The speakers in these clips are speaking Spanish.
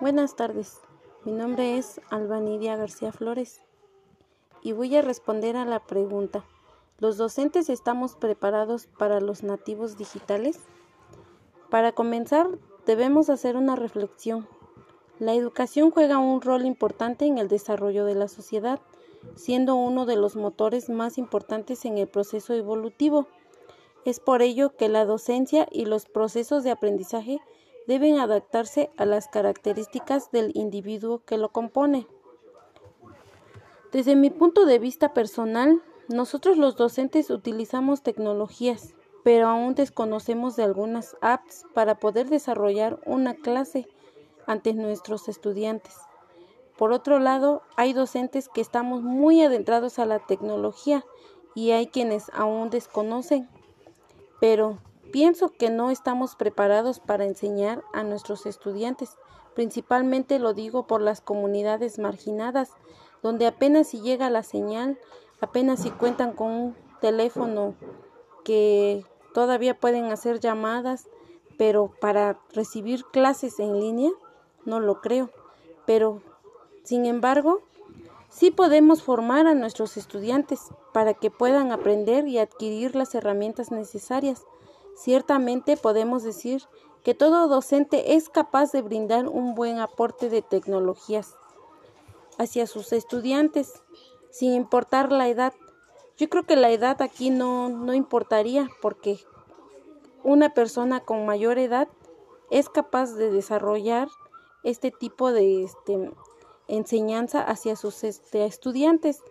Buenas tardes, mi nombre es Albanidia García Flores y voy a responder a la pregunta, ¿los docentes estamos preparados para los nativos digitales? Para comenzar, debemos hacer una reflexión. La educación juega un rol importante en el desarrollo de la sociedad, siendo uno de los motores más importantes en el proceso evolutivo. Es por ello que la docencia y los procesos de aprendizaje deben adaptarse a las características del individuo que lo compone. Desde mi punto de vista personal, nosotros los docentes utilizamos tecnologías, pero aún desconocemos de algunas apps para poder desarrollar una clase ante nuestros estudiantes. Por otro lado, hay docentes que estamos muy adentrados a la tecnología y hay quienes aún desconocen, pero Pienso que no estamos preparados para enseñar a nuestros estudiantes, principalmente lo digo por las comunidades marginadas, donde apenas si llega la señal, apenas si cuentan con un teléfono que todavía pueden hacer llamadas, pero para recibir clases en línea no lo creo. Pero, sin embargo, sí podemos formar a nuestros estudiantes para que puedan aprender y adquirir las herramientas necesarias Ciertamente podemos decir que todo docente es capaz de brindar un buen aporte de tecnologías hacia sus estudiantes, sin importar la edad. Yo creo que la edad aquí no, no importaría porque una persona con mayor edad es capaz de desarrollar este tipo de este, enseñanza hacia sus este, estudiantes,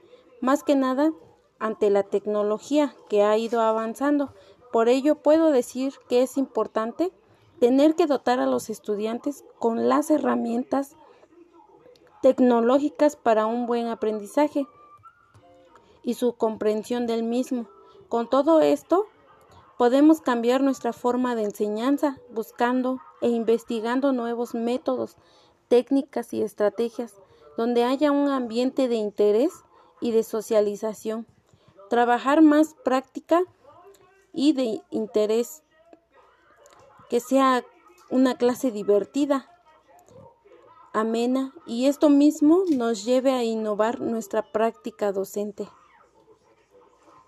más que nada ante la tecnología que ha ido avanzando. Por ello puedo decir que es importante tener que dotar a los estudiantes con las herramientas tecnológicas para un buen aprendizaje y su comprensión del mismo. Con todo esto, podemos cambiar nuestra forma de enseñanza buscando e investigando nuevos métodos, técnicas y estrategias donde haya un ambiente de interés y de socialización. Trabajar más práctica y de interés, que sea una clase divertida, amena y esto mismo nos lleve a innovar nuestra práctica docente.